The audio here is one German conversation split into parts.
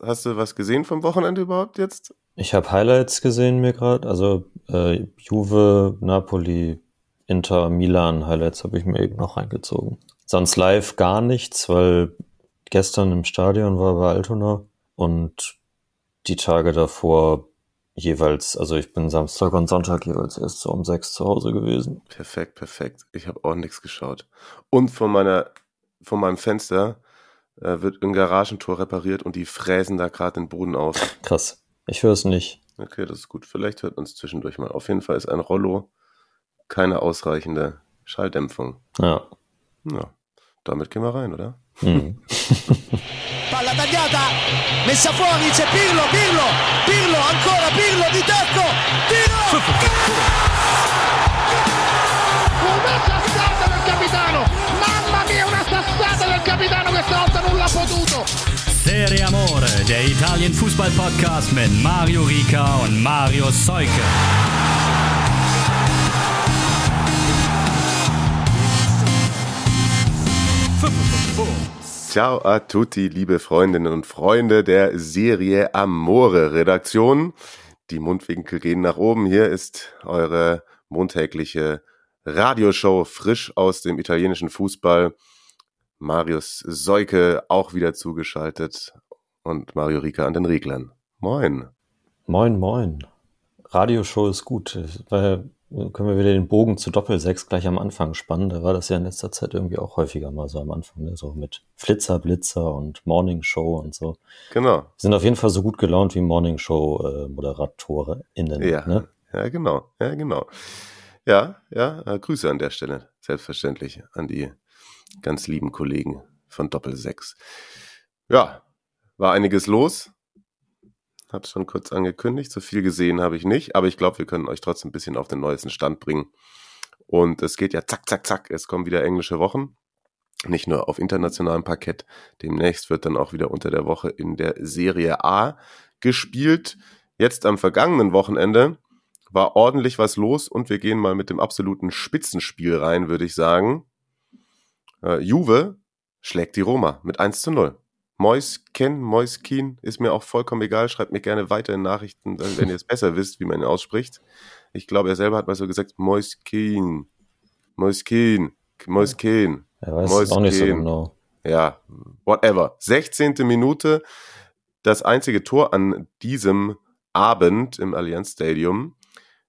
Hast du was gesehen vom Wochenende überhaupt jetzt? Ich habe Highlights gesehen mir gerade, also äh, Juve, Napoli, Inter, Milan Highlights habe ich mir eben noch reingezogen. Sonst live gar nichts, weil gestern im Stadion war bei Altona und die Tage davor jeweils, also ich bin Samstag und Sonntag jeweils erst so um sechs zu Hause gewesen. Perfekt, perfekt. Ich habe auch nichts geschaut. Und von meiner, von meinem Fenster äh, wird ein Garagentor repariert und die fräsen da gerade den Boden auf. Krass. Ich höre es nicht. Okay, das ist gut. Vielleicht hört man es zwischendurch mal. Auf jeden Fall ist ein Rollo keine ausreichende Schalldämpfung. Ja. Ja, damit gehen wir rein, oder? Mhm. Palla tagliata, messa fuori, c'è Pirlo, Pirlo, Pirlo, ancora Pirlo di tacco, tiro! Una sassata del capitano! Mamma mia, una sassata del capitano volta non l'ha potuto! Serie Amore, der Italien Fußball Podcast mit Mario Rica und Mario Seuke. Ciao a tutti, liebe Freundinnen und Freunde der Serie Amore Redaktion. Die Mundwinkel gehen nach oben. Hier ist eure montägliche Radioshow frisch aus dem italienischen Fußball. Marius Seuke auch wieder zugeschaltet und Mario Rika an den Reglern. Moin. Moin, moin. Radioshow ist gut, weil können wir wieder den Bogen zu Doppelsechs gleich am Anfang spannen. Da war das ja in letzter Zeit irgendwie auch häufiger mal so am Anfang, ne? so mit Flitzer, Blitzer und Morning Show und so. Genau. Sind auf jeden Fall so gut gelaunt wie Morning Show äh, ModeratorInnen. Ja, Ne? ja, genau. Ja, genau. Ja, ja, äh, Grüße an der Stelle. Selbstverständlich an die ganz lieben Kollegen von Doppelsechs. Ja, war einiges los. Hab's schon kurz angekündigt. So viel gesehen habe ich nicht, aber ich glaube, wir können euch trotzdem ein bisschen auf den neuesten Stand bringen. Und es geht ja zack, zack, zack. Es kommen wieder englische Wochen. Nicht nur auf internationalem Parkett. Demnächst wird dann auch wieder unter der Woche in der Serie A gespielt. Jetzt am vergangenen Wochenende war ordentlich was los und wir gehen mal mit dem absoluten Spitzenspiel rein, würde ich sagen. Äh, Juve schlägt die Roma mit 1 zu 0. Moisken, Moiskin, ist mir auch vollkommen egal. Schreibt mir gerne weiter in Nachrichten, wenn ihr es besser wisst, wie man ihn ausspricht. Ich glaube, er selber hat mal so gesagt, Moiskin, Moiskin, Moiskin. Er weiß es auch nicht so genau. Ja, whatever. 16. Minute, das einzige Tor an diesem Abend im Allianz Stadium.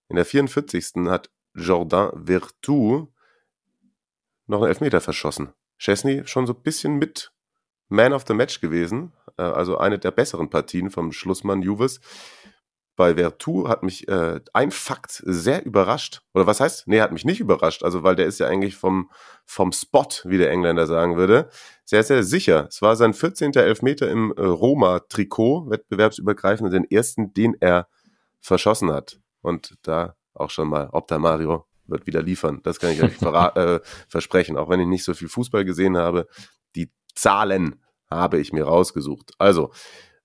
In der 44. hat Jordan Vertu noch einen Elfmeter verschossen. Chesney schon so ein bisschen mit Man of the Match gewesen, äh, also eine der besseren Partien vom Schlussmann Juves. Bei Vertu hat mich äh, ein Fakt sehr überrascht. Oder was heißt? Nee, hat mich nicht überrascht. Also, weil der ist ja eigentlich vom, vom Spot, wie der Engländer sagen würde, sehr, sehr sicher. Es war sein 14. Elfmeter im äh, Roma-Trikot, wettbewerbsübergreifend, den ersten, den er verschossen hat. Und da auch schon mal, ob da Mario wird wieder liefern. Das kann ich euch äh, versprechen. Auch wenn ich nicht so viel Fußball gesehen habe, die Zahlen habe ich mir rausgesucht. Also,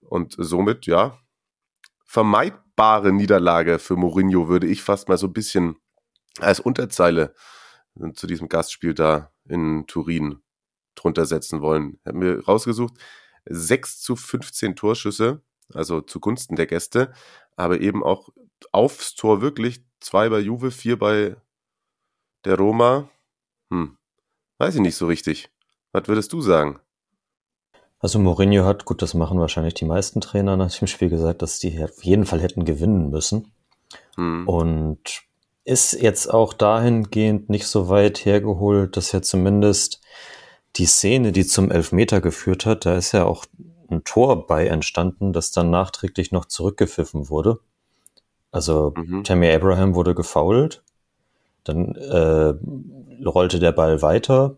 und somit, ja, vermeidbare Niederlage für Mourinho würde ich fast mal so ein bisschen als Unterzeile zu diesem Gastspiel da in Turin drunter setzen wollen. Ich habe mir rausgesucht, 6 zu 15 Torschüsse, also zugunsten der Gäste, aber eben auch aufs Tor wirklich, zwei bei Juve, vier bei der Roma. Hm, weiß ich nicht so richtig. Was würdest du sagen? Also Mourinho hat, gut, das machen wahrscheinlich die meisten Trainer nach dem Spiel gesagt, dass die auf jeden Fall hätten gewinnen müssen. Hm. Und ist jetzt auch dahingehend nicht so weit hergeholt, dass ja zumindest die Szene, die zum Elfmeter geführt hat, da ist ja auch ein Tor bei entstanden, das dann nachträglich noch zurückgepfiffen wurde. Also Mhm. Tammy Abraham wurde gefoult, dann äh, rollte der Ball weiter.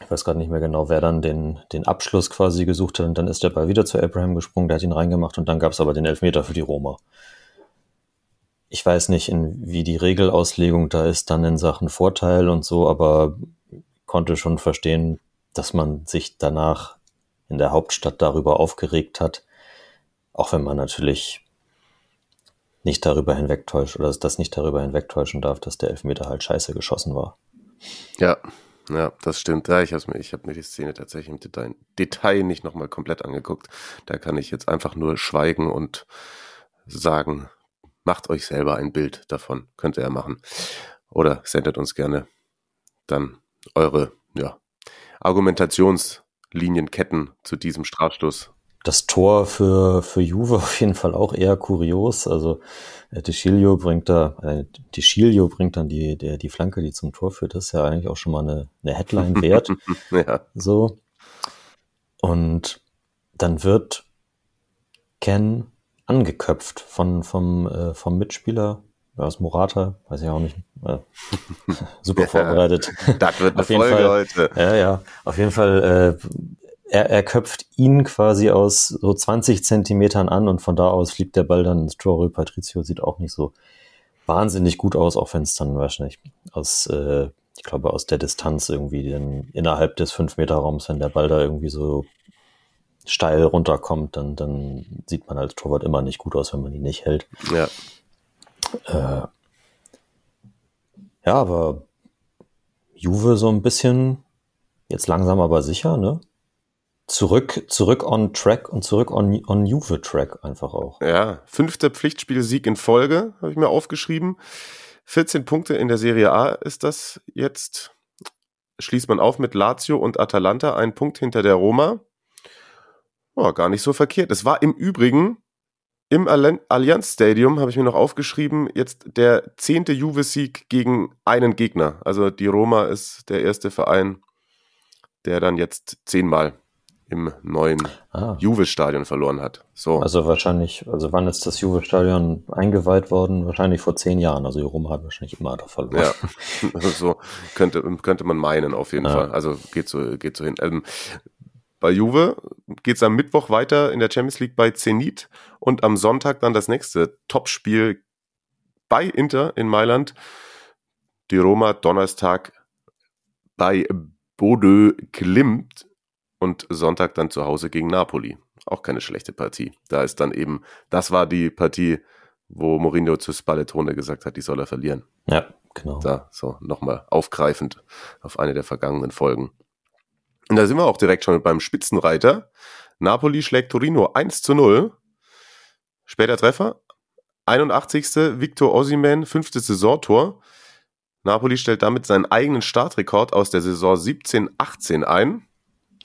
Ich weiß gerade nicht mehr genau, wer dann den, den Abschluss quasi gesucht hat. Und dann ist der Ball wieder zu Abraham gesprungen, der hat ihn reingemacht und dann gab es aber den Elfmeter für die Roma. Ich weiß nicht, in, wie die Regelauslegung da ist, dann in Sachen Vorteil und so, aber konnte schon verstehen, dass man sich danach in der Hauptstadt darüber aufgeregt hat, auch wenn man natürlich nicht darüber hinwegtäuscht oder das nicht darüber hinwegtäuschen darf, dass der Elfmeter halt scheiße geschossen war. Ja, Ja, das stimmt. Ja, ich habe mir, hab mir die Szene tatsächlich im Detail, Detail nicht nochmal komplett angeguckt. Da kann ich jetzt einfach nur schweigen und sagen, macht euch selber ein Bild davon. Könnt ihr ja machen. Oder sendet uns gerne dann eure ja, Argumentationslinien-Ketten zu diesem Strafstoß. Das Tor für, für Juve auf jeden Fall auch eher kurios. Also äh, De bringt da, äh, De bringt dann die, der, die Flanke, die zum Tor führt. Das ist ja eigentlich auch schon mal eine, eine Headline wert. ja. So. Und dann wird Ken angeköpft von, vom, äh, vom Mitspieler aus Morata, weiß ich auch nicht. Äh, super vorbereitet. das wird eine Folge Fall, heute. Ja, ja. Auf jeden Fall, äh, er, er köpft ihn quasi aus so 20 Zentimetern an und von da aus fliegt der Ball dann ins Tor. Patricio sieht auch nicht so wahnsinnig gut aus, auch wenn es dann wahrscheinlich aus, äh, ich glaube, aus der Distanz irgendwie dann innerhalb des 5-Meter-Raums, wenn der Ball da irgendwie so steil runterkommt, dann, dann sieht man als Torwart immer nicht gut aus, wenn man ihn nicht hält. Ja. Äh, ja, aber Juve so ein bisschen, jetzt langsam aber sicher, ne? Zurück, zurück on track und zurück on, on Juve track einfach auch. Ja, fünfter Pflichtspielsieg in Folge, habe ich mir aufgeschrieben. 14 Punkte in der Serie A ist das jetzt. Schließt man auf mit Lazio und Atalanta, ein Punkt hinter der Roma. Oh, gar nicht so verkehrt. Es war im Übrigen im Allianz Stadium, habe ich mir noch aufgeschrieben, jetzt der zehnte Juve-Sieg gegen einen Gegner. Also die Roma ist der erste Verein, der dann jetzt zehnmal im neuen ah. Juve-Stadion verloren hat. So. Also wahrscheinlich, also wann ist das Juve-Stadion eingeweiht worden? Wahrscheinlich vor zehn Jahren. Also die Roma hat wahrscheinlich immer da verloren. Ja, also so könnte, könnte man meinen auf jeden ja. Fall. Also geht so, geht so hin. Ähm, bei Juve geht es am Mittwoch weiter in der Champions League bei Zenit und am Sonntag dann das nächste Topspiel bei Inter in Mailand. Die Roma Donnerstag bei Bodø Klimt und Sonntag dann zu Hause gegen Napoli. Auch keine schlechte Partie. Da ist dann eben, das war die Partie, wo Mourinho zu Spallettone gesagt hat, die soll er verlieren. Ja, genau. Da so nochmal aufgreifend auf eine der vergangenen Folgen. Und da sind wir auch direkt schon beim Spitzenreiter. Napoli schlägt Torino 1 zu 0. Später Treffer. 81. Victor Osimhen, fünftes Saisontor. Napoli stellt damit seinen eigenen Startrekord aus der Saison 17-18 ein.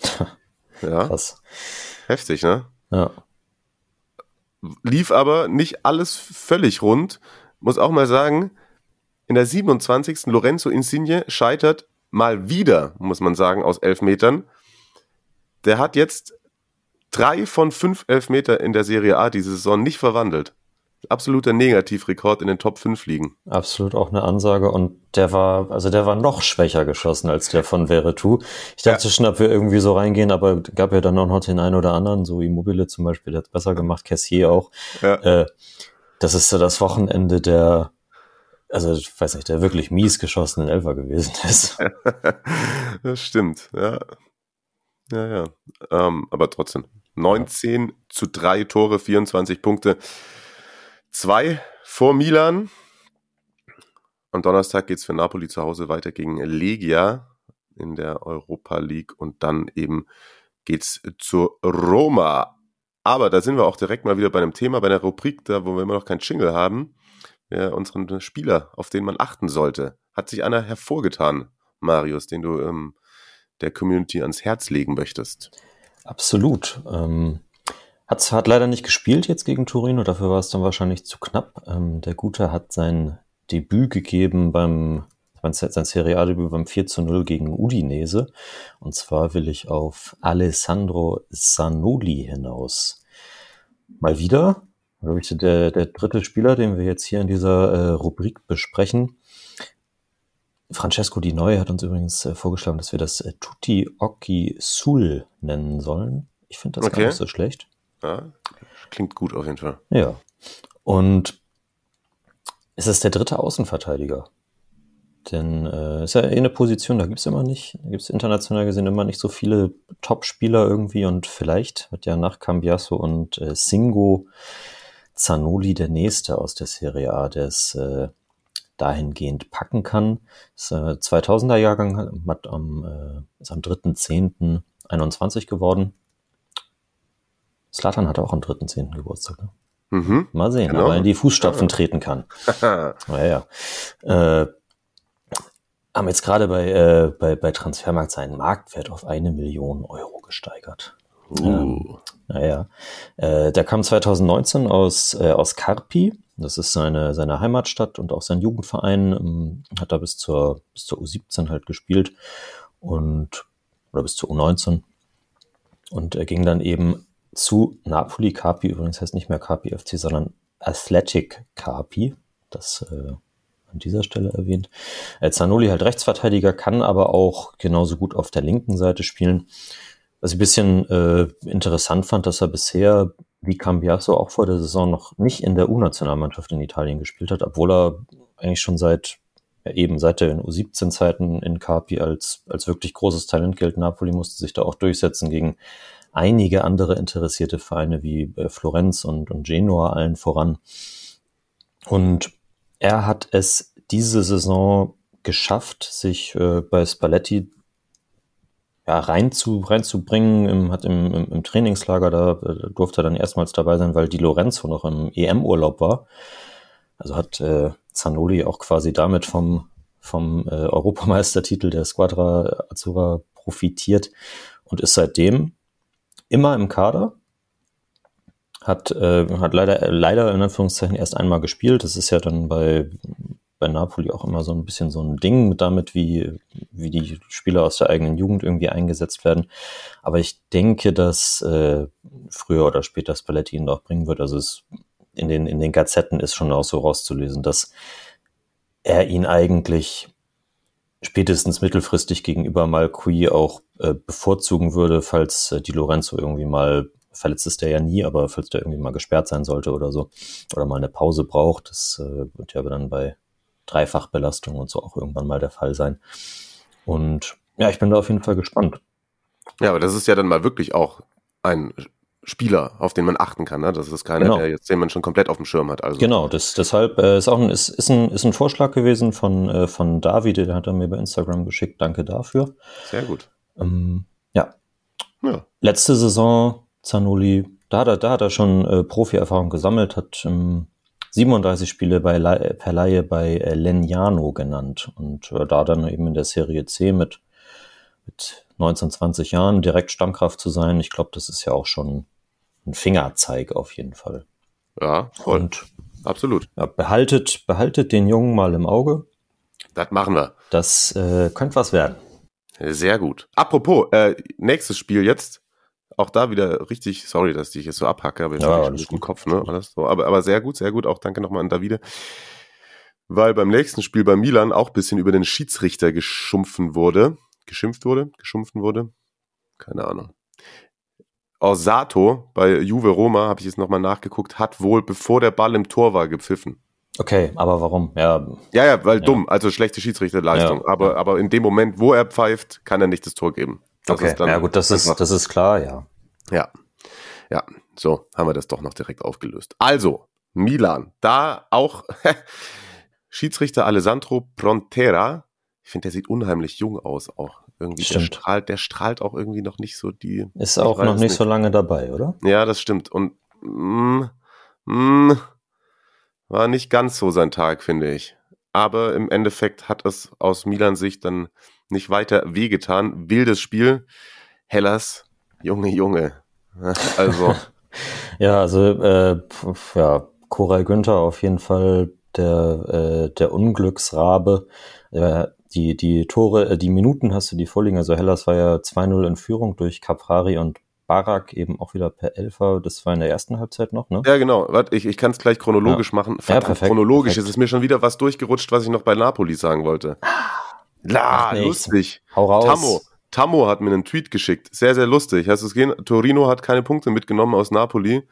ja. Krass. Heftig, ne? Ja. Lief aber nicht alles völlig rund. Muss auch mal sagen, in der 27. Lorenzo Insigne scheitert mal wieder, muss man sagen, aus Elfmetern. Der hat jetzt drei von fünf Elfmeter in der Serie A diese Saison nicht verwandelt. Absoluter Negativrekord in den Top 5 liegen. Absolut auch eine Ansage und der war, also der war noch schwächer geschossen als der von Veretout. Ich dachte ja. schon, ob wir irgendwie so reingehen, aber gab ja dann auch noch den einen oder anderen, so Immobile zum Beispiel, der hat besser gemacht, Cassier auch. Ja. Äh, das ist so das Wochenende der, also ich weiß nicht, der wirklich mies geschossenen Elfer gewesen ist. das stimmt, ja. Ja, ja. Ähm, aber trotzdem. 19 ja. zu 3 Tore, 24 Punkte. Zwei vor Milan. Am Donnerstag geht es für Napoli zu Hause weiter gegen Legia in der Europa League und dann eben geht's zur Roma. Aber da sind wir auch direkt mal wieder bei einem Thema, bei einer Rubrik, da wo wir immer noch keinen Jingle haben ja, unseren Spieler, auf den man achten sollte. Hat sich einer hervorgetan, Marius, den du ähm, der Community ans Herz legen möchtest? Absolut. Ähm, hat, hat leider nicht gespielt jetzt gegen Torino, dafür war es dann wahrscheinlich zu knapp. Ähm, der Gute hat sein Debüt gegeben beim sein Serie A-Debüt beim 4 zu 0 gegen Udinese. Und zwar will ich auf Alessandro Sanoli hinaus. Mal wieder glaube ich, der, der dritte Spieler, den wir jetzt hier in dieser äh, Rubrik besprechen. Francesco Di Neu hat uns übrigens äh, vorgeschlagen, dass wir das äh, Tutti Occhi Sul nennen sollen. Ich finde das okay. gar nicht so schlecht. Ja, klingt gut auf jeden Fall. Ja. Und es ist der dritte Außenverteidiger. Denn äh, ist ja eh eine Position, da gibt's immer nicht, da gibt's international gesehen immer nicht so viele Top-Spieler irgendwie und vielleicht wird ja nach Cambiasso und äh, Singo Zanoli der nächste aus der Serie A, der es äh, dahingehend packen kann. Das äh, 2000er Jahrgang hat am, äh, ist am 3.10.21 geworden. Slatan hatte auch am 3.10. Geburtstag. Ne? Mhm. Mal sehen, Genau. ob er in die Fußstapfen treten kann. Naja. Äh, haben jetzt gerade bei, äh, bei, bei Transfermarkt seinen Marktwert auf eine Million Euro gesteigert. uh. Naja, äh, der kam 2019 aus, äh, aus Carpi. Das ist seine, seine Heimatstadt und auch sein Jugendverein. Ähm, hat da bis zur, bis zur U17 halt gespielt und, oder bis zur U19. Und er ging dann eben zu Napoli. Carpi übrigens heißt nicht mehr Carpi FC, sondern Athletic Carpi. Das äh, an dieser Stelle erwähnt. Äh, Zanoli halt Rechtsverteidiger, kann aber auch genauso gut auf der linken Seite spielen. Was ich ein bisschen äh, interessant fand, dass er bisher wie Cambiaso auch vor der Saison noch nicht in der U-Nationalmannschaft in Italien gespielt hat, obwohl er eigentlich schon seit ja, eben seit den U17-Zeiten in Carpi als, als wirklich großes Talent gilt. Napoli musste sich da auch durchsetzen gegen einige andere interessierte Vereine wie äh, Florenz und, und Genua allen voran. Und er hat es diese Saison geschafft, sich äh, bei Spalletti ja, rein zu, reinzubringen, hat im, im, im Trainingslager, da äh, durfte er dann erstmals dabei sein, weil Di Lorenzo noch im EM-Urlaub war. Also hat äh, Zanoli auch quasi damit vom, vom äh, Europameistertitel der Squadra Azzurra profitiert und ist seitdem immer im Kader. Hat, äh, hat leider, leider in Anführungszeichen erst einmal gespielt. Das ist ja dann bei, bei Napoli auch immer so ein bisschen so ein Ding damit, wie, wie die Spieler aus der eigenen Jugend irgendwie eingesetzt werden. Aber ich denke, dass äh, früher oder später Spalletti ihn auch bringen wird. Also es in den, in den Gazetten ist schon auch so rauszulesen, dass er ihn eigentlich spätestens mittelfristig gegenüber Malqui auch äh, bevorzugen würde, falls äh, Di Lorenzo irgendwie mal verletzt ist der ja nie, aber falls der irgendwie mal gesperrt sein sollte oder so oder mal eine Pause braucht, das äh, wird ja dann bei Dreifachbelastung und so auch irgendwann mal der Fall sein. Und ja, ich bin da auf jeden Fall gespannt. Ja, aber das ist ja dann mal wirklich auch ein Spieler, auf den man achten kann. Ne? Das ist keiner, Genau. der jetzt, den man schon komplett auf dem Schirm hat. Also. Genau, das, deshalb äh, ist auch ein, ist, ist, ein, ist ein Vorschlag gewesen von, äh, von David, den hat er mir bei Instagram geschickt. Danke dafür. Sehr gut. Ähm, ja, Ja. letzte Saison Zanoli, da hat er, da hat er schon äh, Profi-Erfahrung gesammelt, hat ähm, 37 Spiele bei per Laie bei äh, Legnano genannt und äh, da dann eben in der Serie C mit, mit 19, 20 Jahren direkt Stammkraft zu sein, ich glaube, das ist ja auch schon ein Fingerzeig auf jeden Fall. Ja, voll. Und Absolut. ja, behaltet, behaltet den Jungen mal im Auge. Das machen wir. Das äh, könnte was werden. Sehr gut. Apropos, äh, nächstes Spiel jetzt. Auch da wieder richtig, sorry, dass ich jetzt so abhacke, aber jetzt Ja, hab ich alles schon im gut. Kopf, ne? Alles so. Aber, aber sehr gut, sehr gut. Auch danke nochmal an Davide. Weil beim nächsten Spiel bei Milan auch ein bisschen über den Schiedsrichter geschumpfen wurde. Geschimpft wurde? Geschumpfen wurde? Keine Ahnung. Orsato bei Juve Roma, habe ich jetzt nochmal nachgeguckt, hat wohl, bevor der Ball im Tor war, gepfiffen. Okay, aber warum? Ja, Ja, ja, weil Ja. dumm, also schlechte Schiedsrichterleistung. Ja, aber, aber in dem Moment, wo er pfeift, kann er nicht das Tor geben. Das okay. ja gut, das ist, das ist klar, ja. Ja. Ja, so haben wir das doch noch direkt aufgelöst. Also, Milan, da auch Schiedsrichter Alessandro Prontera. Ich finde, der sieht unheimlich jung aus auch. Irgendwie, der Stimmt. strahlt, der strahlt auch irgendwie noch nicht so die. Ist auch noch nicht so lange dabei, oder? Ja, das stimmt. Und mm, mm, war nicht ganz so sein Tag, finde ich. Aber im Endeffekt hat es aus Milans Sicht dann nicht weiter wehgetan. Wildes Spiel. Hellas, Junge, Junge. Also, Ja, also äh, ja, Koray Günther auf jeden Fall der, äh, der Unglücksrabe. Äh, die, die Tore, äh, die Minuten hast du die vorliegen. Also Hellas war ja 2-0 in Führung durch Caprari und Barak eben auch wieder per Elfer. Das war in der ersten Halbzeit noch, ne? ja genau. Warte, ich, ich kann es gleich chronologisch machen. Verdammt, perfekt, chronologisch. perfekt. Es ist mir schon wieder was durchgerutscht, was ich noch bei Napoli sagen wollte. La, lustig. Hau raus. Tammo. Tammo hat mir einen Tweet geschickt. Sehr, sehr lustig. Hast du es gesehen? Torino hat keine Punkte mitgenommen aus Napoli,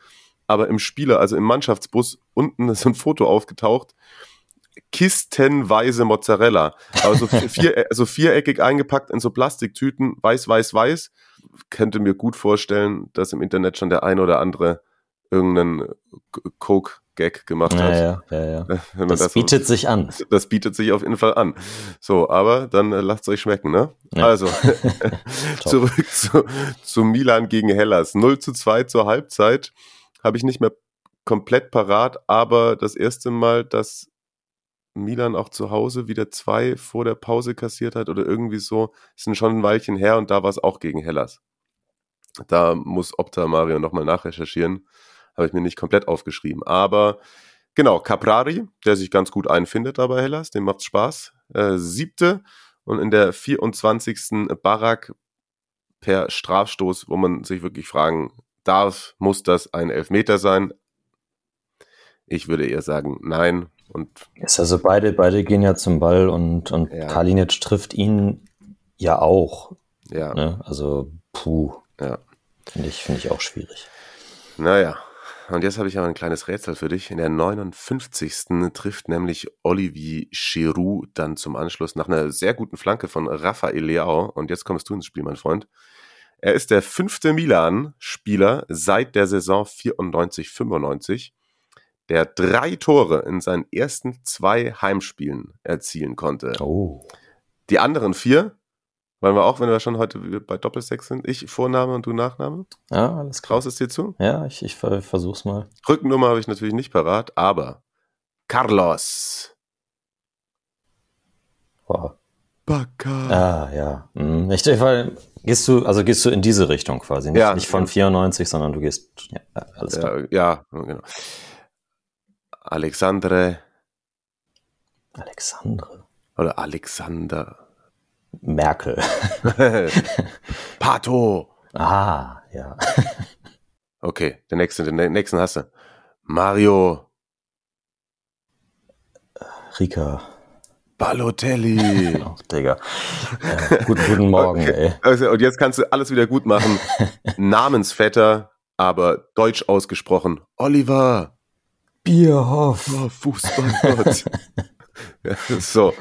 aber im Spieler, also im Mannschaftsbus, unten ist ein Foto aufgetaucht. Kistenweise Mozzarella. Also, vier, also viereckig eingepackt in so Plastiktüten, weiß, weiß, weiß. Könnte mir gut vorstellen, dass im Internet schon der ein oder andere irgendeinen Coke Gag gemacht Ja, hat. ja, ja, ja. Das, das, bietet sich an. das bietet sich auf jeden Fall an. So, aber dann äh, lasst euch schmecken, ne? Ja. Also, zurück zu, zu Milan gegen Hellas. 0 zu 2 zur Halbzeit. Habe ich nicht mehr komplett parat, aber das erste Mal, dass Milan auch zu Hause wieder zwei vor der Pause kassiert hat oder irgendwie so, ist schon ein Weilchen her und da war es auch gegen Hellas. Da muss Opta Mario nochmal nachrecherchieren. Habe ich mir nicht komplett aufgeschrieben. Aber genau, Caprari, der sich ganz gut einfindet da bei Hellas, dem macht's Spaß. Äh, siebte und in der 24. Barak per Strafstoß, wo man sich wirklich fragen darf, muss das ein Elfmeter sein? Ich würde eher sagen, nein. Und Ist also beide, beide gehen ja zum Ball und, und Ja. Kalinic trifft ihn ja auch. ja, Ne? Also, puh, ja. finde ich, finde ich auch schwierig. Naja, und jetzt habe ich aber ein kleines Rätsel für dich. In der 59. trifft nämlich Olivier Giroud dann zum Anschluss nach einer sehr guten Flanke von Rafael Leao. Und jetzt kommst du ins Spiel, mein Freund. Er ist der fünfte Milan-Spieler seit der Saison 94-95, der drei Tore in seinen ersten zwei Heimspielen erzielen konnte. Oh. Die anderen vier, wollen wir auch, wenn wir schon heute bei Doppelsechs sind, ich Vorname und du Nachname? Ja, alles klar. Traust es dir zu? Ja, ich, ich ver- versuch's mal. Rückennummer habe ich natürlich nicht parat, aber Carlos Boah. Bacca. Ah, ja. Hm, Ich, ich, weil, gehst du, also gehst du in diese Richtung quasi. Nicht, Ja. nicht von 94, sondern du gehst, ja, ja, alles klar. Ja, ja, genau. Alexandre Alexandre. oder Alexander. Merkel. Pato. ah, ja. Okay, der nächste, den nächsten hast du. Mario Rika. Balotelli. Ach, Digga. Ja, guten, guten Morgen, ey. Also, und jetzt kannst du alles wieder gut machen. Namensvetter, aber deutsch ausgesprochen. Oliver. Bierhoff. Oh, Fußballgott. ja, so.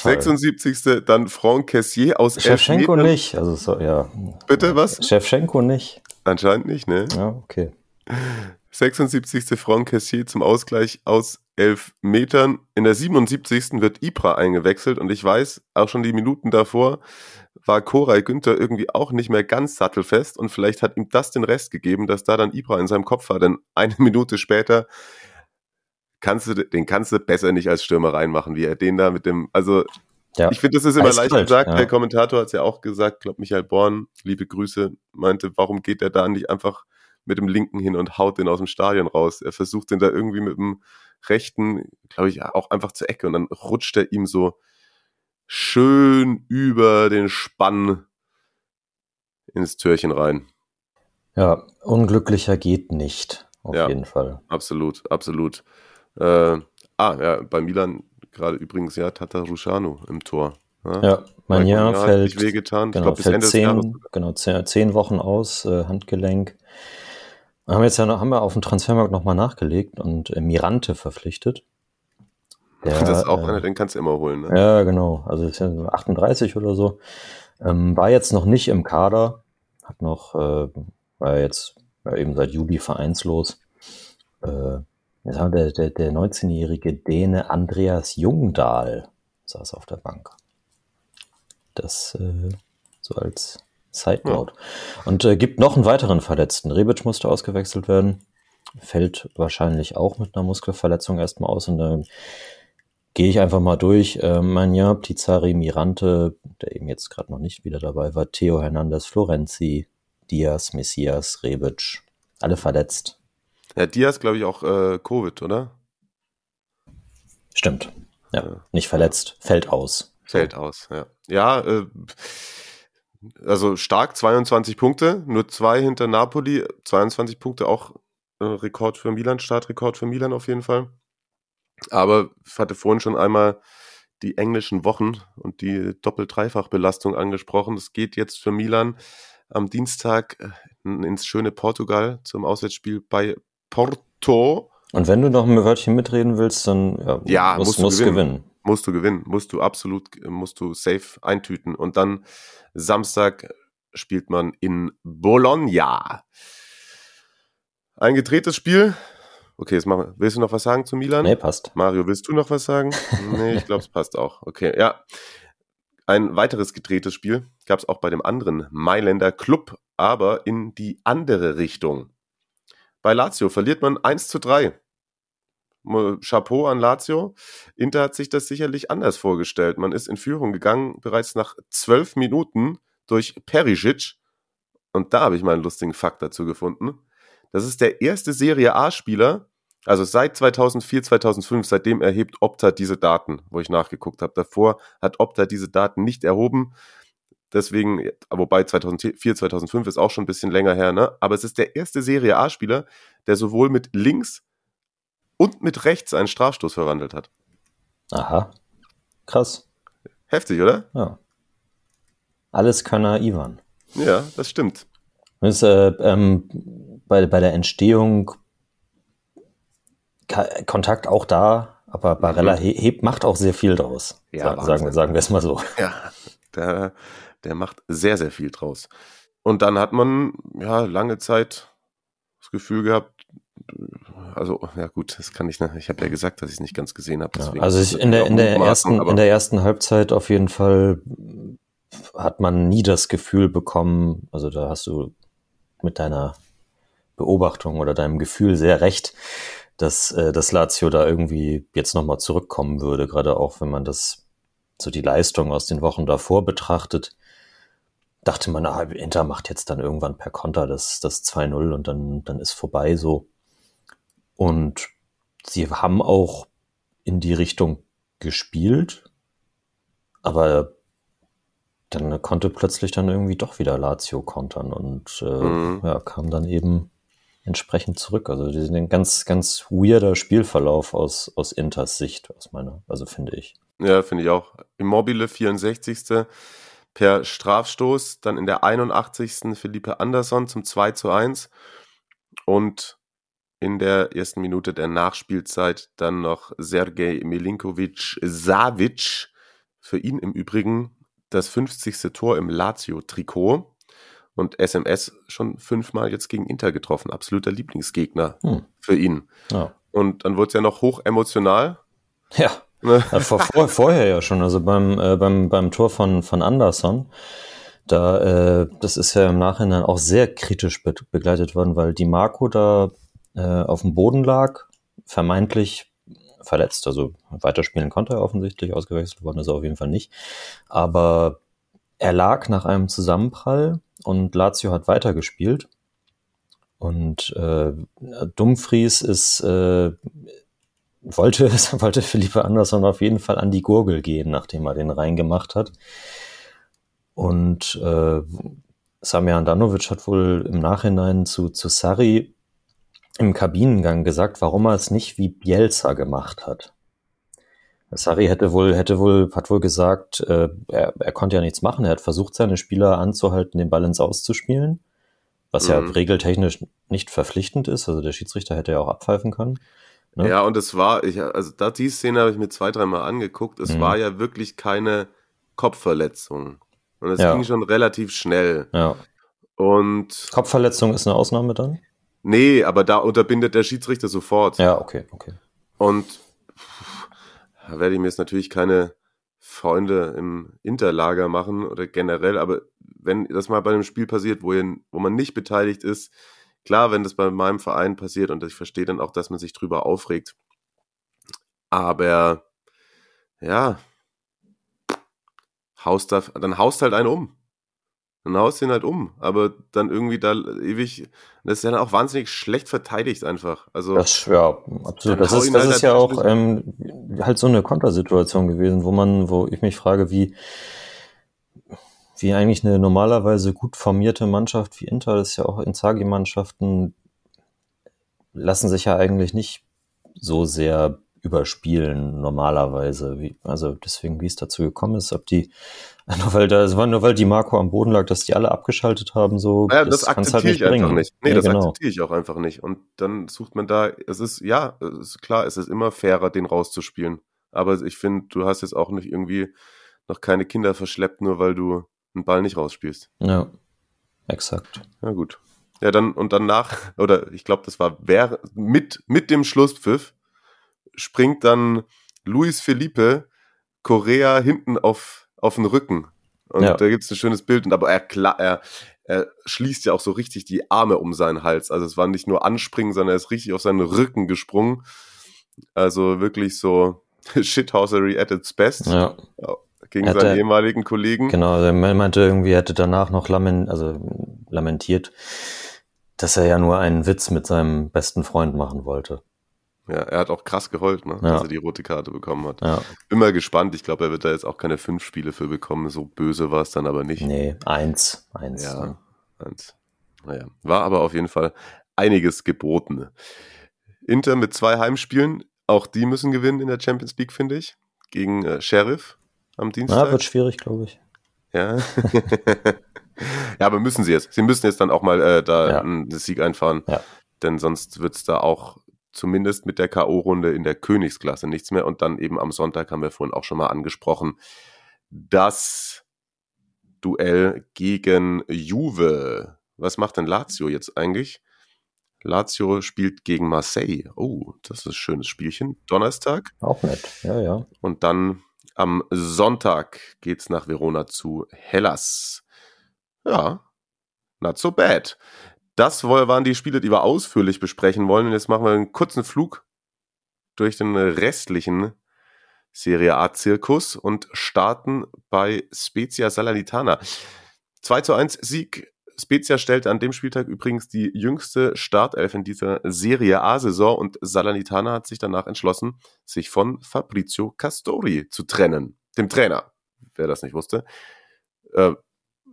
76. Dann Franck Cassier aus Shevchenko nicht. Also, so, ja. Bitte, was? Shevchenko nicht. Anscheinend nicht, ne? Ja, okay. 76. Franck Cassier zum Ausgleich aus elf Metern. In der 77. wird Ibra eingewechselt und ich weiß, auch schon die Minuten davor war Koray Günther irgendwie auch nicht mehr ganz sattelfest und vielleicht hat ihm das den Rest gegeben, dass da dann Ibra in seinem Kopf war, denn eine Minute später kannst du, den kannst du besser nicht als Stürmer reinmachen, wie er den da mit dem, also Ja. ich finde, das ist immer Eiskalt, leicht gesagt. ja. Der Kommentator hat es ja auch gesagt, glaube Michael Born, liebe Grüße, meinte, warum geht er da nicht einfach mit dem linken hin und haut den aus dem Stadion raus? Er versucht den da irgendwie mit dem rechten, glaube ich, auch einfach zur Ecke und dann rutscht er ihm so schön über den Spann ins Türchen rein. Ja, unglücklicher geht nicht. Auf Ja. jeden Fall. Absolut, absolut. Äh, ah, ja, bei Milan gerade übrigens ja Tata Rusciano im Tor. Ja, Ja, Magnin hat fällt, wehgetan. genau, ich glaube, bis fällt zehn, genau, zehn Wochen aus, äh, Handgelenk. Haben jetzt ja noch, haben wir auf dem Transfermarkt nochmal nachgelegt und äh, Mirante verpflichtet. Der, das ist auch äh, einer, den kannst du immer holen. Ne? Ja, genau. Also ist ja so 38 oder so. Ähm, war jetzt noch nicht im Kader, hat noch, äh, war jetzt war eben seit Juli vereinslos. Äh, jetzt haben wir der, der, der 19-jährige Däne Andreas Jungdahl saß auf der Bank. Das äh, so als Side Note. Und äh, gibt noch einen weiteren Verletzten. Rebic musste ausgewechselt werden. Fällt wahrscheinlich auch mit einer Muskelverletzung erstmal aus und dann gehe ich einfach mal durch. Äh, Manja, Pizarri, Mirante, der eben jetzt gerade noch nicht wieder dabei war, Theo Hernandez, Florenzi, Diaz, Messias, Rebic, alle verletzt. Ja, Diaz, glaube ich, auch äh, Covid, oder? Stimmt. Ja, Ja. nicht verletzt, fällt aus. Fällt aus, ja. Ja, äh, also stark, 22 Punkte, nur zwei hinter Napoli, 22 Punkte auch äh, Rekord für Milan, Startrekord für Milan auf jeden Fall. Aber ich hatte vorhin schon einmal die englischen Wochen und die Doppel-Dreifach-Belastung angesprochen. Es geht jetzt für Milan am Dienstag äh, ins schöne Portugal zum Auswärtsspiel bei Porto. Und wenn du noch ein Wörtchen mitreden willst, dann ja, Ja, musst, musst du musst gewinnen. gewinnen. Musst du gewinnen, musst du absolut, musst du safe eintüten. Und dann Samstag spielt man in Bologna. Ein gedrehtes Spiel. Okay, jetzt machen wir. Willst du noch was sagen zu Milan? Nee, passt. Mario, willst du noch was sagen? nee, ich glaube, es passt auch. Okay, ja. Ein weiteres gedrehtes Spiel gab es auch bei dem anderen Mailänder Club, aber in die andere Richtung. Bei Lazio verliert man 1 zu 3. Chapeau an Lazio. Inter hat sich das sicherlich anders vorgestellt. Man ist in Führung gegangen, bereits nach zwölf Minuten durch Perisic. Und da habe ich mal einen lustigen Fakt dazu gefunden. Das ist der erste Serie A-Spieler, also seit 2004, 2005, seitdem erhebt Opta diese Daten, wo ich nachgeguckt habe. Davor hat Opta diese Daten nicht erhoben. Deswegen, wobei 2004, 2005 ist auch schon ein bisschen länger her, ne? Aber es ist der erste Serie A-Spieler, der sowohl mit links und mit rechts einen Strafstoß verwandelt hat. Aha. Krass. Heftig, oder? Ja. Alles Könner Ivan. Ja, das stimmt. Das, äh, ähm, bei, bei der Entstehung Kontakt auch da, aber Barella mhm. hebt, macht auch sehr viel draus. Ja, sagen, wir, sagen wir es mal so. Ja, der, der macht sehr, sehr viel draus. Und dann hat man ja lange Zeit das Gefühl gehabt, also ja gut, das kann ich nicht. Ich habe ja gesagt, dass ich es nicht ganz gesehen habe. Ja, also ich, in der in der ersten in der ersten Halbzeit auf jeden Fall hat man nie das Gefühl bekommen. Also da hast du mit deiner Beobachtung oder deinem Gefühl sehr recht, dass äh, das Lazio da irgendwie jetzt nochmal zurückkommen würde, gerade auch wenn man das so die Leistung aus den Wochen davor betrachtet, dachte man, ah, Inter macht jetzt dann irgendwann per Konter das, das 2-0 und dann, dann ist vorbei so. Und sie haben auch in die Richtung gespielt, aber dann konnte plötzlich dann irgendwie doch wieder Lazio kontern und äh, mhm. ja, kam dann eben entsprechend zurück. Also die sind ein ganz, ganz weirder Spielverlauf aus, aus Inters Sicht, aus meiner, also finde ich. Ja, finde ich auch. Immobile 64. per Strafstoß, dann in der 81. Philippe Andersson zum 2 zu 1 und in der ersten Minute der Nachspielzeit dann noch Sergej Milinkovic Savic, für ihn im Übrigen das 50. Tor im Lazio-Trikot und SMS schon fünfmal jetzt gegen Inter getroffen. Absoluter Lieblingsgegner hm. für ihn. Ja. Und dann wurde es ja noch hoch emotional. Ja. Ne? vor, vor, vorher ja schon, also beim, äh, beim, beim Tor von, von Anderson. Da, äh, das ist ja im Nachhinein auch sehr kritisch be begleitet worden, weil die Marco da äh, auf dem Boden lag, vermeintlich verletzt, also weiterspielen konnte er offensichtlich, ausgewechselt worden ist er auf jeden Fall nicht. Aber er lag nach einem Zusammenprall und Lazio hat weitergespielt. Und äh, Dumfries ist äh, wollte, wollte Philippe Andersson auf jeden Fall an die Gurgel gehen, nachdem er den reingemacht hat. Und äh, Samir Andanovic hat wohl im Nachhinein zu, zu Sari im Kabinengang gesagt, warum er es nicht wie Bielsa gemacht hat. Sari hätte wohl, hätte wohl, hat wohl gesagt, äh, er, er konnte ja nichts machen. Er hat versucht, seine Spieler anzuhalten, den Ball ins Auszuspielen, was mhm. ja regeltechnisch nicht verpflichtend ist. Also der Schiedsrichter hätte ja auch abpfeifen können. Ne? Ja, und es war, ich, also da die Szene habe ich mir zwei, dreimal angeguckt. Es mhm. war ja wirklich keine Kopfverletzung. Und es ja. ging schon relativ schnell. Ja. Und Kopfverletzung ist eine Ausnahme dann? Nee, aber da unterbindet der Schiedsrichter sofort. Ja, okay, okay. Und da werde ich mir jetzt natürlich keine Freunde im Interlager machen oder generell, aber wenn das mal bei einem Spiel passiert, wo, ihr, wo man nicht beteiligt ist, klar, wenn das bei meinem Verein passiert und ich verstehe dann auch, dass man sich drüber aufregt, aber ja, haust da, dann haust halt einen um dann haust du ihn halt um. Aber dann irgendwie da ewig, das ist ja dann auch wahnsinnig schlecht verteidigt einfach. Also, das, ja, absolut. Das ist, das halt ist ja auch ähm, halt so eine Kontersituation gewesen, wo man, wo ich mich frage, wie, wie eigentlich eine normalerweise gut formierte Mannschaft wie Inter, das ist ja auch in Zagi-Mannschaften, lassen sich ja eigentlich nicht so sehr überspielen normalerweise. Wie, also deswegen, wie es dazu gekommen ist, ob die nur weil da, es war nur weil die Marco am Boden lag, dass die alle abgeschaltet haben, so. Ja, das, das halt akzeptiere halt ich bringen. einfach nicht. Nee, ja, das genau. akzeptiere ich auch einfach nicht. Und dann sucht man da, es ist, ja, es ist klar, es ist immer fairer, den rauszuspielen. Aber ich finde, du hast jetzt auch nicht irgendwie noch keine Kinder verschleppt, nur weil du einen Ball nicht rausspielst. Ja, exakt. Ja, gut. Ja, dann und danach, oder ich glaube, das war wer, mit, mit dem Schlusspfiff, springt dann Luis Felipe Korea hinten auf, auf den Rücken. Und Ja. da gibt's ein schönes Bild. Und aber er, er, er schließt ja auch so richtig die Arme um seinen Hals. Also es war nicht nur anspringen, sondern er ist richtig auf seinen Rücken gesprungen. Also wirklich so Shithousery at its best Ja, gegen Hat seinen ehemaligen Kollegen. genau. Also er meinte irgendwie, er hätte danach noch lamen, also lamentiert, dass er ja nur einen Witz mit seinem besten Freund machen wollte. Ja, er hat auch krass geheult, ne, Ja. dass er die rote Karte bekommen hat. Ja, Immer gespannt. Ich glaube, er wird da jetzt auch keine fünf Spiele für bekommen. So böse war es dann aber nicht. nee, eins, eins. Ja, und, naja, war aber auf jeden Fall einiges geboten. Inter mit zwei Heimspielen, auch die müssen gewinnen in der Champions League, finde ich. Gegen äh, Sheriff am Dienstag. wird schwierig, glaube ich. ja. ja, aber müssen sie jetzt. Sie müssen jetzt dann auch mal äh, da Ja. einen Sieg einfahren. Ja. Denn sonst wird es da auch zumindest mit der K.O.-Runde in der Königsklasse nichts mehr. Und dann eben am Sonntag haben wir vorhin auch schon mal angesprochen, das Duell gegen Juve. Was macht denn Lazio jetzt eigentlich? Lazio spielt gegen Marseille. Oh, das ist ein schönes Spielchen. Donnerstag. Auch nett. Ja, ja. Und dann am Sonntag geht's nach Verona zu Hellas. Ja, not so bad. Das waren die Spiele, die wir ausführlich besprechen wollen. Und jetzt machen wir einen kurzen Flug durch den restlichen Serie A-Zirkus und starten bei Spezia Salernitana. 2 zu 1 Sieg. Spezia stellte an dem Spieltag übrigens die jüngste Startelf in dieser Serie A-Saison und Salernitana hat sich danach entschlossen, sich von Fabrizio Castori zu trennen, dem Trainer, wer das nicht wusste. Äh,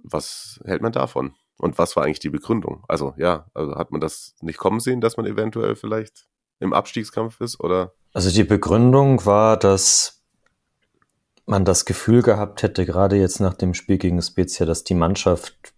was hält man davon? Und was war eigentlich die Begründung? Also ja, also hat man das nicht kommen sehen, dass man eventuell vielleicht im Abstiegskampf ist oder? Also die Begründung war, dass man das Gefühl gehabt hätte, gerade jetzt nach dem Spiel gegen Spezia, dass die Mannschaft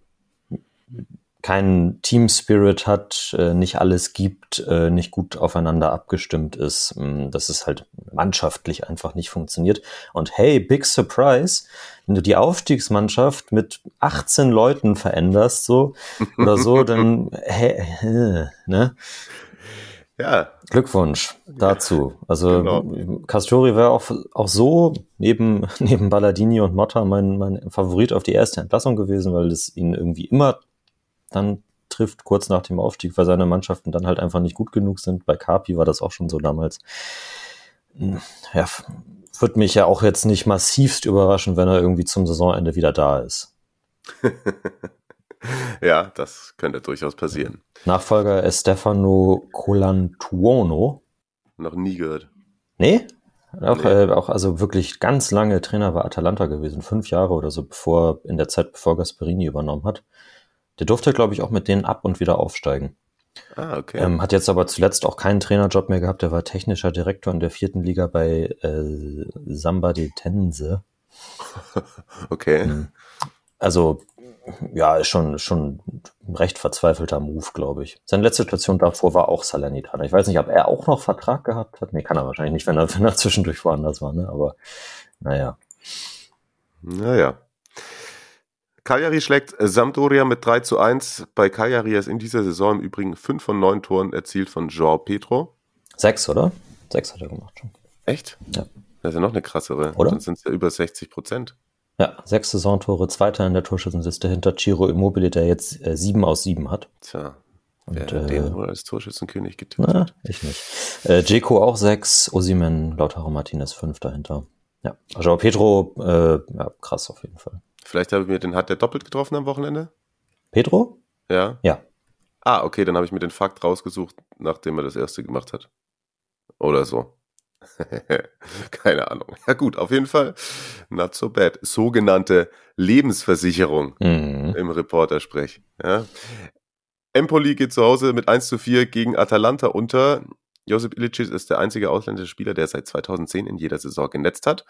keinen Team Spirit hat, äh, nicht alles gibt, äh, nicht gut aufeinander abgestimmt ist, mh, dass es halt mannschaftlich einfach nicht funktioniert. Und hey, big surprise, wenn du die Aufstiegsmannschaft mit 18 Leuten veränderst, so oder so, dann hey, ne? Ja, Glückwunsch dazu. Also Genau. Castori wäre auch, auch so neben, neben Balladini und Motta mein, mein Favorit auf die erste Entlassung gewesen, weil es ihn irgendwie immer dann trifft, kurz nach dem Aufstieg, weil seine Mannschaften dann halt einfach nicht gut genug sind. Bei Carpi war das auch schon so damals. Ja, f- wird mich ja auch jetzt nicht massivst überraschen, wenn er irgendwie zum Saisonende wieder da ist. ja, das könnte durchaus passieren. Nachfolger ist Stefano Colantuono. Noch nie gehört. Nee? Auch, Nee. Äh, auch also wirklich ganz lange Trainer bei Atalanta gewesen, fünf Jahre oder so, bevor, in der Zeit, bevor Gasperini übernommen hat. Der durfte, glaube ich, auch mit denen ab und wieder aufsteigen. Ah, okay. Ähm, hat jetzt aber zuletzt auch keinen Trainerjob mehr gehabt. Der war technischer Direktor in der vierten Liga bei äh, Samba de Tense. okay. Mhm. Also, ja, ist schon, schon ein recht verzweifelter Move, glaube ich. Seine letzte Station davor war auch Salernitana. Ich weiß nicht, ob er auch noch Vertrag gehabt hat. Nee, kann er wahrscheinlich nicht, wenn er, wenn er zwischendurch woanders war, ne? Aber, naja. Naja. Cagliari schlägt Sampdoria mit 3 zu 1. Bei Cagliari ist in dieser Saison im Übrigen 5 von 9 Toren erzielt von João Pedro. Sechs, oder? Sechs hat er gemacht schon. Echt? Ja. Das ist ja noch eine krassere. Oder? Dann sind es ja über 60 Prozent. Ja, sechs Saisontore, zweiter in der Torschützenliste hinter Ciro Immobile, der jetzt äh, sieben aus sieben hat. Tja, Und, äh, den wohl als Torschützenkönig getippt Na, hat. ich nicht. Äh, Jeko auch sechs, Osimen, Lautaro Martinez fünf dahinter. Ja, Joao Pedro, äh, ja, krass auf jeden Fall. Vielleicht habe ich mir den, hat der doppelt getroffen am Wochenende? Pedro? Ja. Ja. Ah, okay, dann habe ich mir den Fakt rausgesucht, nachdem er das erste gemacht hat. Oder so. Keine Ahnung. Ja gut, auf jeden Fall not so bad. Sogenannte Lebensversicherung Mhm. im Reportersprech. Ja. Empoli geht zu Hause mit 1 zu 4 gegen Atalanta unter. Josip Ilicic ist der einzige ausländische Spieler, der seit 2010 in jeder Saison genetzt hat.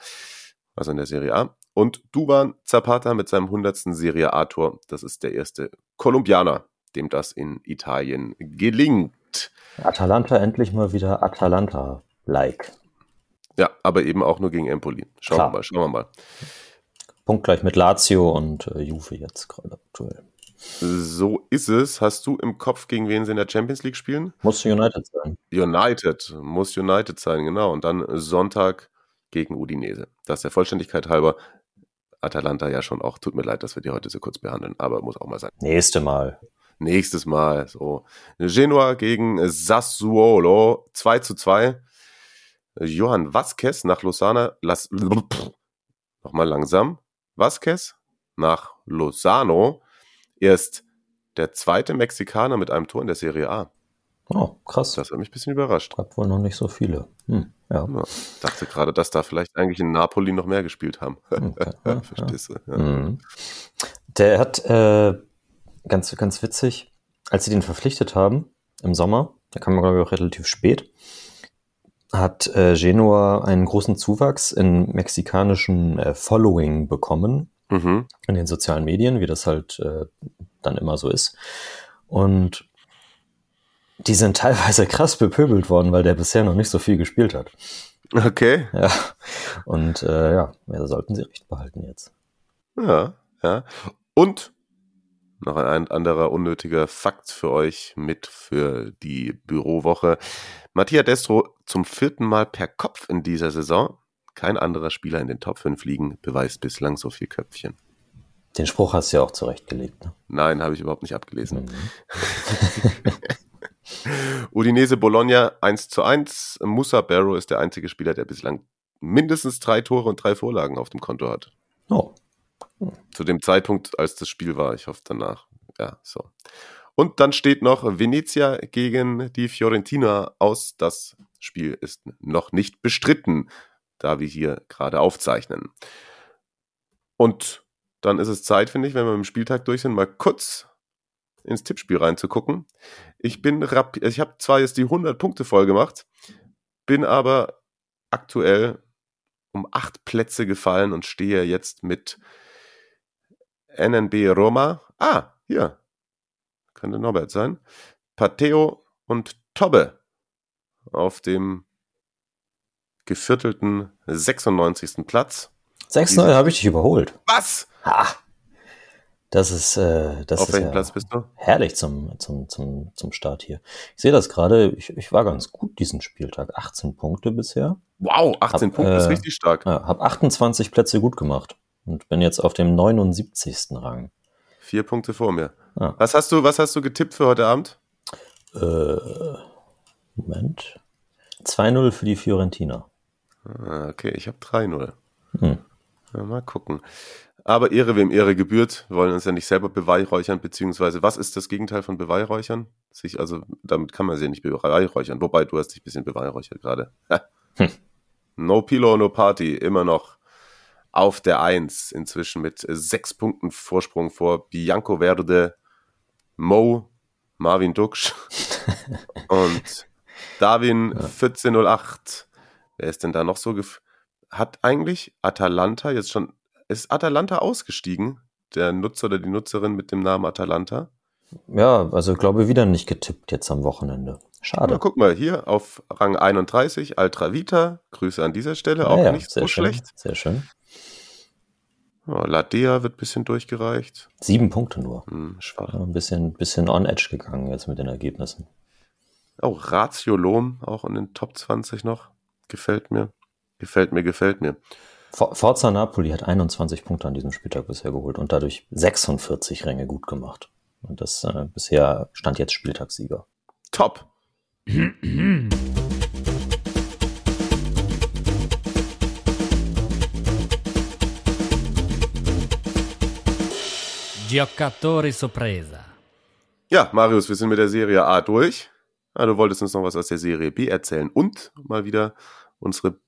Also in der Serie A. Und Duvan Zapata mit seinem 100. Serie A-Tor. Das ist der erste Kolumbianer, dem das in Italien gelingt. Atalanta endlich mal wieder Atalanta-like. Ja, aber eben auch nur gegen Empoli. Schauen Klar. wir mal, schauen wir mal. Punkt gleich mit Lazio und äh, Juve jetzt gerade aktuell. So ist es. Hast du im Kopf, gegen wen sie in der Champions League spielen? Muss United sein. United. Muss United sein, genau. Und dann Sonntag gegen Udinese. Das der Vollständigkeit halber. Atalanta ja schon auch. Tut mir leid, dass wir die heute so kurz behandeln, aber muss auch mal sein. Nächste Mal. Nächstes Mal. So. Genua gegen Sassuolo. 2 zu 2. Johann Vasquez nach Lozana. Las Nochmal langsam. Vasquez nach Lozano. Erst der zweite Mexikaner mit einem Tor in der Serie A. Oh, krass. Das hat mich ein bisschen überrascht. Gab wohl noch nicht so viele. Hm, ja. Ja, dachte gerade, dass da vielleicht eigentlich in Napoli noch mehr gespielt haben. Okay, ja, Verstehst du? Ja. Mhm. Der hat äh, ganz, ganz witzig, als sie den verpflichtet haben im Sommer, da kam man glaube ich auch relativ spät, hat äh, Genua einen großen Zuwachs in mexikanischem äh, Following bekommen Mhm. in den sozialen Medien, wie das halt äh, dann immer so ist. Und die sind teilweise krass bepöbelt worden, weil der bisher noch nicht so viel gespielt hat. Okay. Ja. Und äh, ja, ja, sollten sie recht behalten jetzt. Ja, ja. Und noch ein anderer unnötiger Fakt für euch mit für die Bürowoche. Mattia Destro zum vierten Mal per Kopf in dieser Saison. Kein anderer Spieler in den Top 5 Ligen beweist bislang so viel Köpfchen. Den Spruch hast du ja auch zurechtgelegt. Ne? Nein, habe ich überhaupt nicht abgelesen. Mhm. Udinese Bologna 1 zu 1. Musa Barrow ist der einzige Spieler, der bislang mindestens drei Tore und drei Vorlagen auf dem Konto hat. Oh, Zu dem Zeitpunkt, als das Spiel war. Ich hoffe danach. Ja, so. Und dann steht noch Venezia gegen die Fiorentina aus. Das Spiel ist noch nicht bestritten, da wir hier gerade aufzeichnen. Und dann ist es Zeit, finde ich, wenn wir dem Spieltag durch sind, mal kurz ins Tippspiel reinzugucken. Ich bin rap ich habe zwar jetzt die 100 Punkte voll gemacht, bin aber aktuell um acht Plätze gefallen und stehe jetzt mit NNB Roma. Ah, hier. Könnte Norbert sein. Pateo und Tobbe auf dem geviertelten 96. Platz. 6-0 habe ich dich überholt. Was? Ha! Das ist, äh, das auf ist welchem ja Platz bist du? herrlich zum, zum, zum, zum Start hier. Ich sehe das gerade, ich, ich war ganz gut diesen Spieltag. 18 Punkte bisher. Wow, 18 Hab, Punkte ist äh, richtig stark. Ja, habe 28 Plätze gut gemacht und bin jetzt auf dem 79. Rang. Vier Punkte vor mir. Ah. Was hast du, was hast du getippt für heute Abend? Äh, Moment. 2-0 für die Fiorentina. Ah, okay, ich habe 3-0. Hm. Ja, mal gucken. Aber Ehre wem Ehre gebührt. Wir wollen uns ja nicht selber beweihräuchern, beziehungsweise was ist das Gegenteil von beweihräuchern? Sich, also, damit kann man sie ja nicht beweihräuchern. Wobei, du hast dich ein bisschen beweihräuchert gerade. Hm. No Pilo, no Party. Immer noch auf der Eins. Inzwischen mit sechs Punkten Vorsprung vor Bianco Verde, Mo, Marvin Duksch und Darwin 1408. Wer ist denn da noch so gef Hat eigentlich Atalanta jetzt schon ist Atalanta ausgestiegen? Der Nutzer oder die Nutzerin mit dem Namen Atalanta? Ja, also glaube wieder nicht getippt jetzt am Wochenende. Na, Schade. guck mal, hier auf Rang 31, Altra Vita. Grüße an dieser Stelle, auch Ja, nicht sehr so schön, schlecht. Sehr schön. Ja, Ladea wird ein bisschen durchgereicht. Sieben Punkte nur. Hm, schwach. Ja, ein bisschen, bisschen on edge gegangen jetzt mit den Ergebnissen. Oh, Ratio Lom, auch in den Top 20 noch. Gefällt mir. Gefällt mir, gefällt mir. For- Forza Napoli hat 21 Punkte an diesem Spieltag bisher geholt und dadurch 46 Ränge gut gemacht. Und das äh, bisher stand jetzt Spieltagssieger. Top. Giocatori sorpresa. Ja, Marius, wir sind mit der Serie A durch. Ah, du wolltest uns noch was aus der Serie B erzählen und mal wieder unsere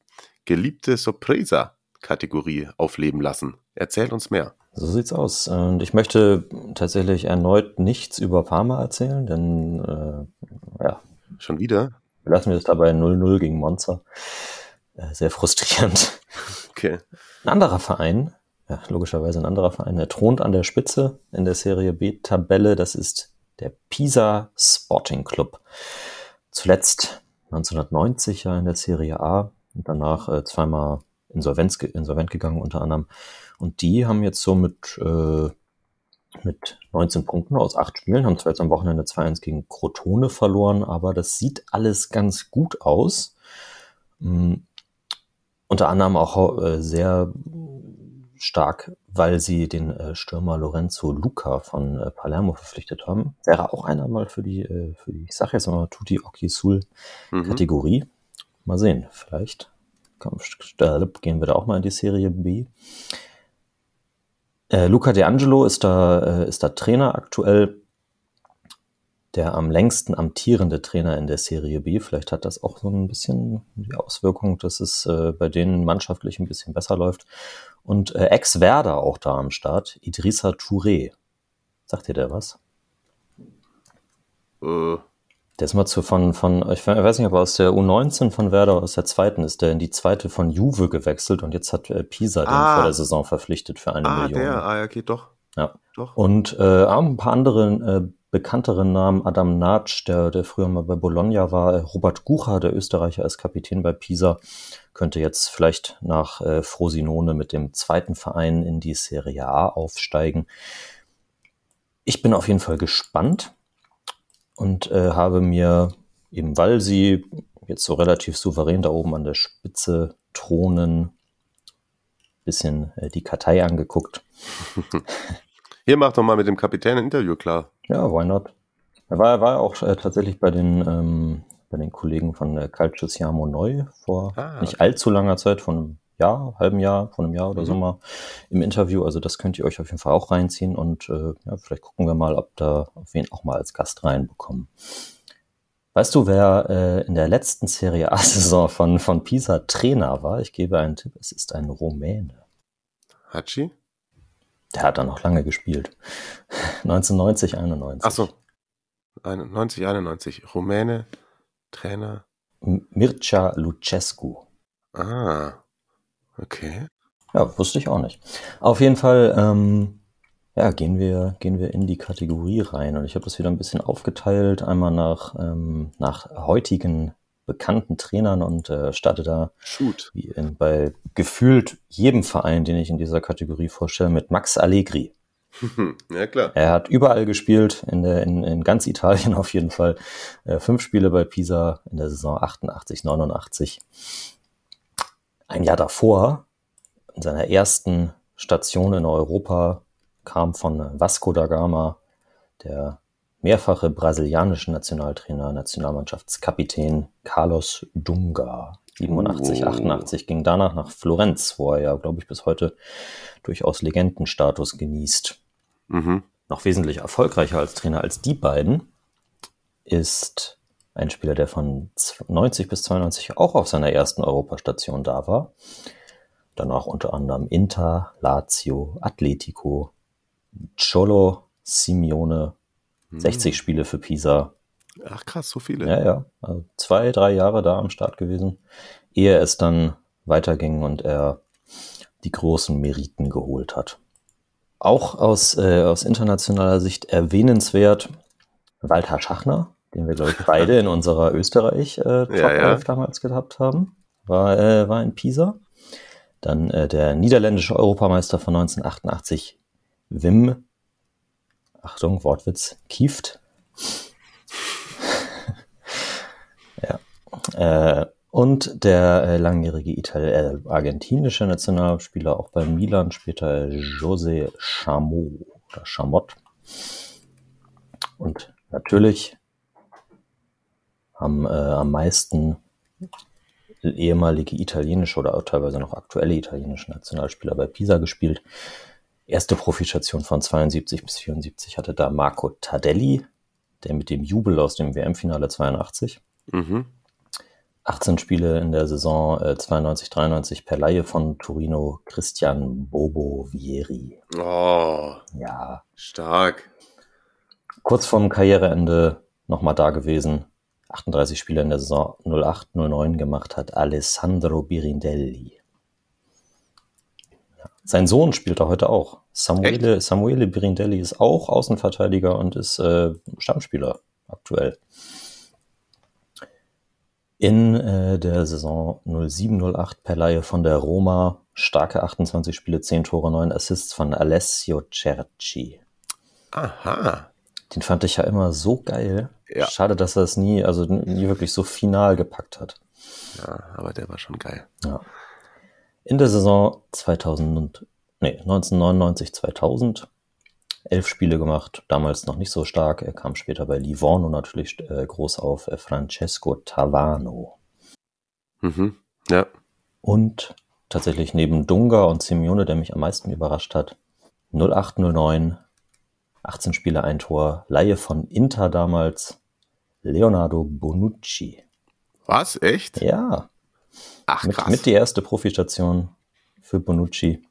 geliebte Sorpresa-Kategorie aufleben lassen. Erzähl uns mehr. So sieht's aus. Und ich möchte tatsächlich erneut nichts über Parma erzählen, denn äh, ja, Schon wieder? lassen wir es dabei 0-0 gegen Monza. Äh, sehr frustrierend. Okay. Ein anderer Verein, ja, logischerweise ein anderer Verein, der thront an der Spitze in der Serie B-Tabelle. Das ist der Pisa Sporting Club. Zuletzt 1990 ja in der Serie A und danach äh, zweimal Insolvenz, insolvent gegangen unter anderem. Und die haben jetzt so mit äh, mit 19 Punkten aus acht Spielen, haben zwar jetzt am Wochenende 2-1 gegen Crotone verloren, aber das sieht alles ganz gut aus. Mhm. Unter anderem auch äh, sehr stark, weil sie den äh, Stürmer Lorenzo Luca von äh, Palermo verpflichtet haben. Wäre auch einer mal für die, äh, für die, ich sag jetzt mal Tutti Occhi Sul Kategorie. Mhm. Mal sehen, vielleicht komm, gehen wir da auch mal in die Serie B. Äh, Luca De Angelo ist da, äh, ist da Trainer aktuell. Der am längsten amtierende Trainer in der Serie B. Vielleicht hat das auch so ein bisschen die Auswirkung, dass es äh, bei denen mannschaftlich ein bisschen besser läuft. Und äh, Ex-Werder auch da am Start, Idrissa Touré. Sagt dir der was? Äh, Der ist mal zu von, von, ich weiß nicht, ob er aus der U19 von Werder aus der zweiten ist, der in die zweite von Juve gewechselt und jetzt hat äh, Pisa den Ah. vor der Saison verpflichtet für eine ah, Million. der, ah, okay, doch. Ja. Doch. Und äh, auch ein paar andere äh, bekanntere Namen, Adam Natsch, der, der früher mal bei Bologna war, äh, Robert Gucher, der Österreicher, als Kapitän bei Pisa, könnte jetzt vielleicht nach äh, Frosinone mit dem zweiten Verein in die Serie A aufsteigen. Ich bin auf jeden Fall gespannt und äh, habe mir, eben weil sie jetzt so relativ souverän da oben an der Spitze thronen, bisschen äh, die Kartei angeguckt. Hier mach doch mal mit dem Kapitän ein Interview klar. Ja, why not? Er war, war auch äh, tatsächlich bei den, ähm, bei den Kollegen von äh, Calcio Siamo Neu vor Ah, nicht allzu langer Zeit, von einem Jahr, halben Jahr, von einem Jahr oder so Mhm. mal im Interview. Also das könnt ihr euch auf jeden Fall auch reinziehen und äh, ja, vielleicht gucken wir mal, ob da wir ihn auch mal als Gast reinbekommen. Weißt du, wer äh, in der letzten Serie A-Saison von, von Pisa Trainer war? Ich gebe einen Tipp, es ist ein Rumäne. Hachi? Der hat da noch lange gespielt. 1990, 91. Ach so. 91, 91. Rumäne, Trainer. Mircea Lucescu. Ah, okay. Ja, wusste ich auch nicht. Auf jeden Fall, ähm, ja, gehen wir, gehen wir in die Kategorie rein. Und ich habe das wieder ein bisschen aufgeteilt, einmal nach, ähm, nach heutigen bekannten Trainern und äh, starte da Shoot. wie in, bei gefühlt jedem Verein, den ich in dieser Kategorie vorstelle, mit Max Allegri. ja, klar. Er hat überall gespielt, in, der, in, in ganz Italien auf jeden Fall. Äh, fünf Spiele bei Pisa in der Saison 88, 89. Ein Jahr davor, in seiner ersten Station in Europa, kam von Vasco da Gama der mehrfache brasilianische Nationaltrainer, Nationalmannschaftskapitän Carlos Dunga. 87, Oh. 88 ging danach nach Florenz, wo er ja, glaube ich, bis heute durchaus Legendenstatus genießt Mhm. noch wesentlich erfolgreicher als Trainer als die beiden, ist ein Spieler, der von 90 bis 92 auch auf seiner ersten Europastation da war. Danach unter anderem Inter, Lazio, Atletico, Cholo, Simeone, 60 Spiele für Pisa. Ach krass, so viele. Ja, ja. Also zwei, drei Jahre da am Start gewesen, ehe es dann weiterging und er die großen Meriten geholt hat. Auch aus, äh, aus internationaler Sicht erwähnenswert Walter Schachner, den wir, glaube ich, beide in unserer Österreich äh, Ja, ja. 11 damals gehabt haben. War, äh, war in Pisa. Dann äh, der niederländische Europameister von 1988, Wim, Achtung, Wortwitz, Kieft. ja. Äh, und der äh, langjährige Itali äh, argentinische Nationalspieler, auch bei Milan, später José Chamot oder Chamot. Und natürlich haben äh, am meisten ehemalige italienische oder auch teilweise noch aktuelle italienische Nationalspieler bei Pisa gespielt. Erste Profistation von 72 bis 74 hatte da Marco Tardelli, der mit dem Jubel aus dem WM-Finale 82. Mhm. 18 Spiele in der Saison äh, 92, 93 per Laie von Torino Christian Bobo Vieri. Oh, Ja, stark. kurz vorm Karriereende nochmal da gewesen. 38 Spiele in der Saison 08, 09 gemacht hat Alessandro Birindelli. Sein Sohn spielt er heute auch. Samuele, Samuele Birindelli ist auch Außenverteidiger und ist äh, Stammspieler aktuell. In äh, der Saison 07-08 per Laie von der Roma starke 28 Spiele, 10 Tore, 9 Assists von Alessio Cerci. Aha. Den fand ich ja immer so geil. Ja. Schade, dass er es nie, also nie wirklich so final gepackt hat. Ja, aber der war schon geil. Ja. In der Saison 2000 und, nee, 1999, 2000 elf Spiele gemacht, damals noch nicht so stark. Er kam später bei Livorno natürlich äh, groß auf, äh, Francesco Tavano. Mhm. Ja. Und tatsächlich neben Dunga und Simeone, der mich am meisten überrascht hat, 0809, 18 Spiele, ein Tor, Laie von Inter damals, Leonardo Bonucci. Was? Echt? Ja, Ach, mit, krass. mit die erste Profistation für Bonucci.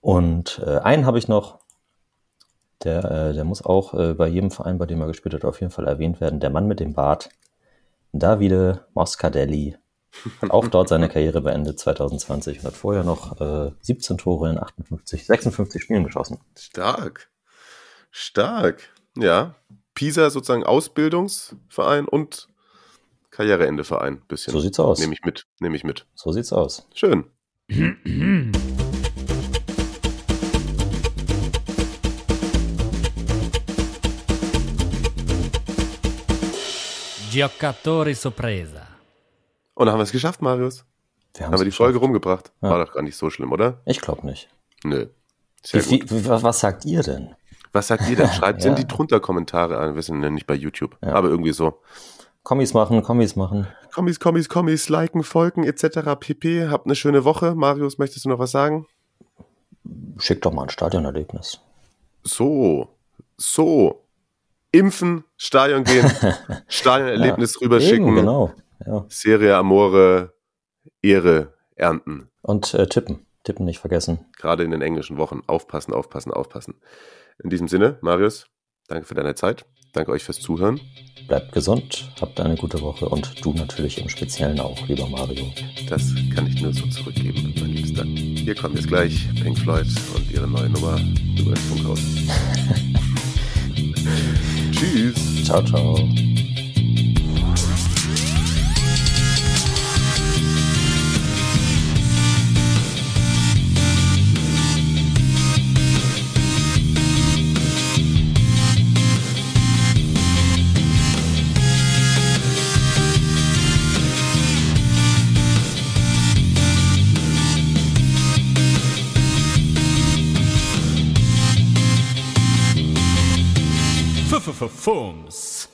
Und äh, einen habe ich noch, der, äh, der muss auch äh, bei jedem Verein, bei dem er gespielt hat, auf jeden Fall erwähnt werden. Der Mann mit dem Bart, Davide Moscadelli, hat auch dort seine Karriere beendet 2020 und hat vorher noch äh, 17 Tore in 58, 56 Spielen geschossen. Stark. Stark. Ja. Pisa sozusagen Ausbildungsverein und Karriereendeverein. Bisschen. So sieht's aus. Nehme ich mit. Nehme ich mit. So sieht's aus. Schön. Giocatori sorpresa. Und dann haben wir es geschafft, Marius. Wir Haben wir die geschafft. Folge rumgebracht. Ja. War doch gar nicht so schlimm, oder? Ich glaube nicht. Nö. Wie, wie, was sagt ihr denn? Was sagt ihr denn? Schreibt Ja. in die drunter Kommentare an. Wir sind ja nicht bei YouTube. Ja. Aber irgendwie so. Kommis machen, Kommis machen. Kommis, Kommis, Kommis, liken, folgen, etc. pp. Habt eine schöne Woche. Marius, möchtest du noch was sagen? Schickt doch mal ein Stadionerlebnis. So. So. Impfen, Stadion gehen, Stadionerlebnis rüberschicken, Eben, genau. Ja. Serie Amore, Ehre ernten. Und äh, tippen. Tippen nicht vergessen. Gerade in den englischen Wochen. Aufpassen, aufpassen, aufpassen. In diesem Sinne, Marius, danke für deine Zeit. Danke euch fürs Zuhören. Bleibt gesund, habt eine gute Woche und du natürlich im Speziellen auch, lieber Mario. Das kann ich nur so zurückgeben, mein Liebster. Hier kommt jetzt gleich Pink Floyd und ihre neue Nummer über das Funkhaus. Tschüss. Ciao, ciao. for films.